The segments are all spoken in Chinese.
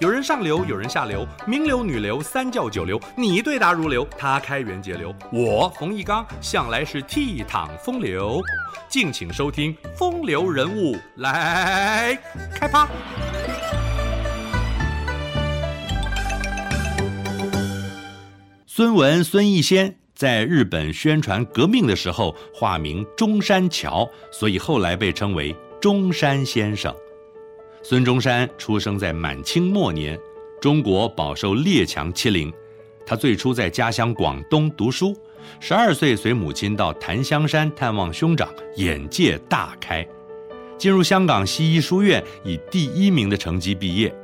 有人上流，有人下流，名流、女流、三教九流，你对答如流，他开源节流，我冯翊纲向来是倜傥风流。敬请收听《风流人物》来开趴。孙文孙逸仙在日本宣传革命的时候，化名中山桥，所以后来被称为中山先生。孙中山出生在满清末年，中国饱受列强欺凌，他最初在家乡广东读书，十二岁随母亲到檀香山探望兄长，眼界大开，进入香港西医书院，以第一名的成绩毕业。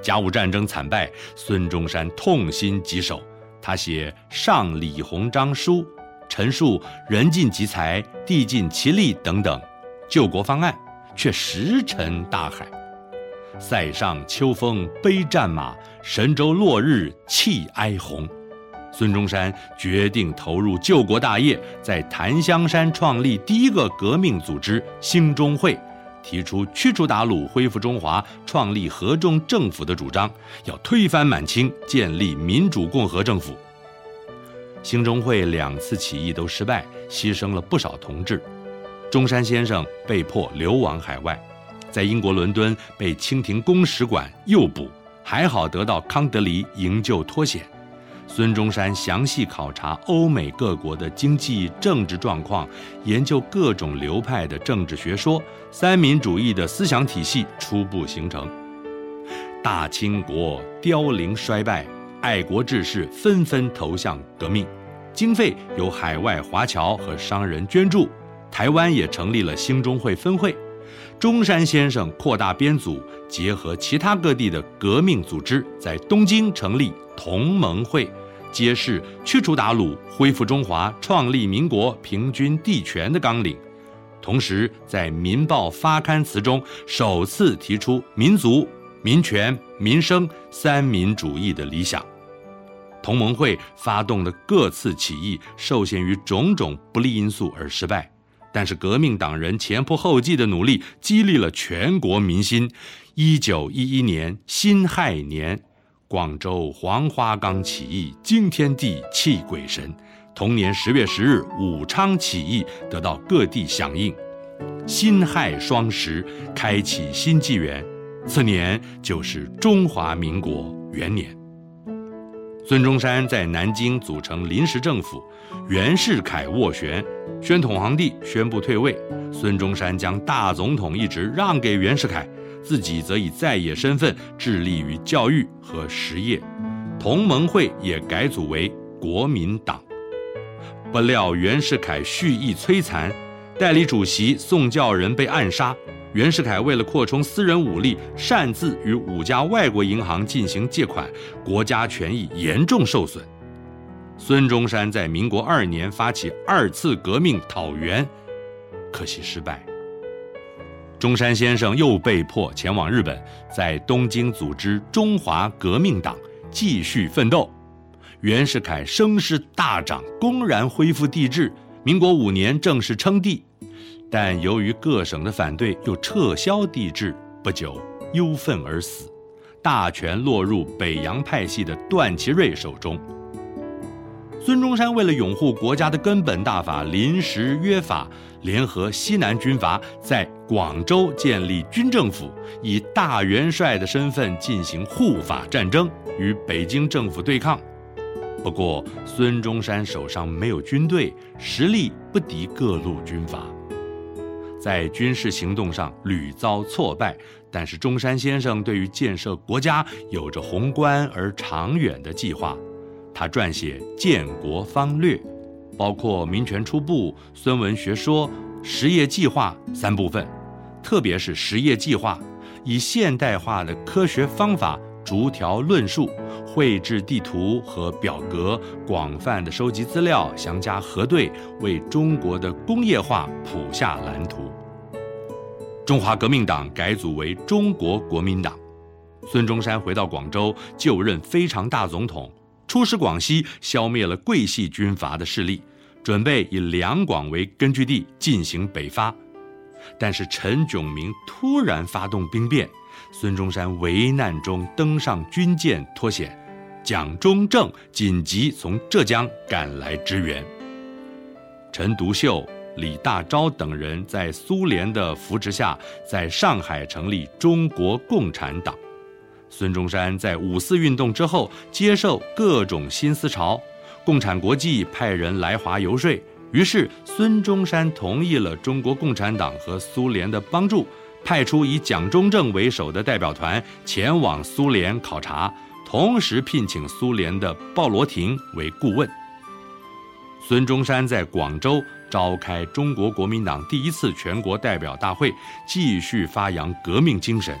甲午战争惨败，孙中山痛心疾首。他写《上李鸿章书》，陈述人尽其才，地尽其力等等救国方案，却石沉大海。塞上秋风悲战马，神州落日泣哀鸿。孙中山决定投入救国大业，在檀香山创立第一个革命组织兴中会，提出驱除鞑虏、恢复中华、创立合众政府的主张，要推翻满清，建立民主共和政府。兴中会两次起义都失败，牺牲了不少同志。中山先生被迫流亡海外，在英国伦敦被清廷公使馆诱捕，还好得到康德黎营救脱险。孙中山详细考察欧美各国的经济政治状况，研究各种流派的政治学说，三民主义的思想体系初步形成。大清国凋零衰败，爱国志士纷纷投向革命，经费由海外华侨和商人捐助，台湾也成立了兴中会分会。中山先生扩大编组，结合其他各地的革命组织，在东京成立同盟会，揭示驱除鞑虏、恢复中华、创立民国、平均地权的纲领。同时，在《民报》发刊词中，首次提出民族、民权、民生三民主义的理想。同盟会发动的各次起义，受限于种种不利因素而失败。但是革命党人前仆后继的努力，激励了全国民心。一九一一年辛亥年，广州黄花岗起义惊天地泣鬼神。同年十月十日，武昌起义得到各地响应。辛亥双十，开启新纪元。次年就是中华民国元年。孙中山在南京组成临时政府，袁世凯斡旋，宣统皇帝宣布退位，孙中山将大总统一职让给袁世凯，自己则以在野身份致力于教育和实业，同盟会也改组为国民党。不料袁世凯蓄意摧残，代理主席宋教仁被暗杀。袁世凯为了扩充私人武力，擅自与五家外国银行进行借款，国家权益严重受损。孙中山在民国二年发起二次革命讨袁，可惜失败。中山先生又被迫前往日本，在东京组织中华革命党，继续奋斗。袁世凯声势大涨，公然恢复帝制，民国五年正式称帝。但由于各省的反对，又撤销帝制，不久忧愤而死，大权落入北洋派系的段祺瑞手中。孙中山为了拥护国家的根本大法临时约法，联合西南军阀在广州建立军政府，以大元帅的身份进行护法战争，与北京政府对抗。不过，孙中山手上没有军队，实力不敌各路军阀。在军事行动上屡遭挫败，但是中山先生对于建设国家有着宏观而长远的计划。他撰写《建国方略》，包括《民权初步》《孙文学说》《实业计划》三部分。特别是实业计划，以现代化的科学方法逐条论述，绘制地图和表格，广泛的收集资料，详加核对，为中国的工业化谱下蓝图。中华革命党改组为中国国民党。孙中山回到广州就任非常大总统，出使广西，消灭了桂系军阀的势力，准备以两广为根据地进行北伐。但是陈炯明突然发动兵变，孙中山危难中登上军舰脱险，蒋中正紧急从浙江赶来支援。陈独秀、李大钊等人在苏联的扶持下，在上海成立中国共产党。孙中山在五四运动之后，接受各种新思潮，共产国际派人来华游说。于是，孙中山同意了中国共产党和苏联的帮助，派出以蒋中正为首的代表团前往苏联考察，同时聘请苏联的鲍罗廷为顾问。孙中山在广州召开中国国民党第一次全国代表大会，继续发扬革命精神，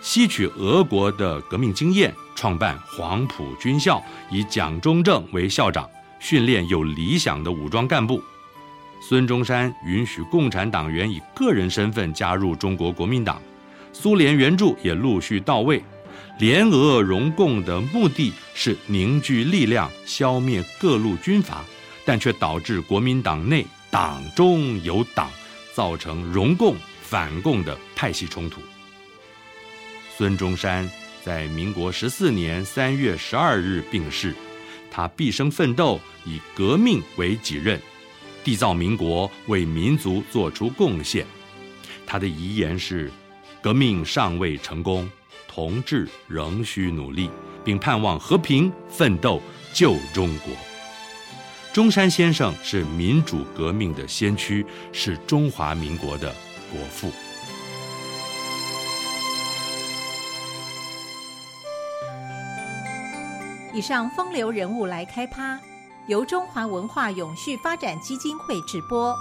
吸取俄国的革命经验，创办黄埔军校，以蒋中正为校长。训练有理想的武装干部，孙中山允许共产党员以个人身份加入中国国民党，苏联援助也陆续到位。联俄容共的目的是凝聚力量，消灭各路军阀，但却导致国民党内党中有党，造成容共反共的派系冲突。孙中山在民国十四年三月十二日病逝。他毕生奋斗，以革命为己任，缔造民国，为民族做出贡献。他的遗言是：革命尚未成功，同志仍需努力，并盼望和平奋斗救中国。中山先生是民主革命的先驱，是中华民国的国父。以上风流人物来开趴，由中华文化永续发展基金会直播。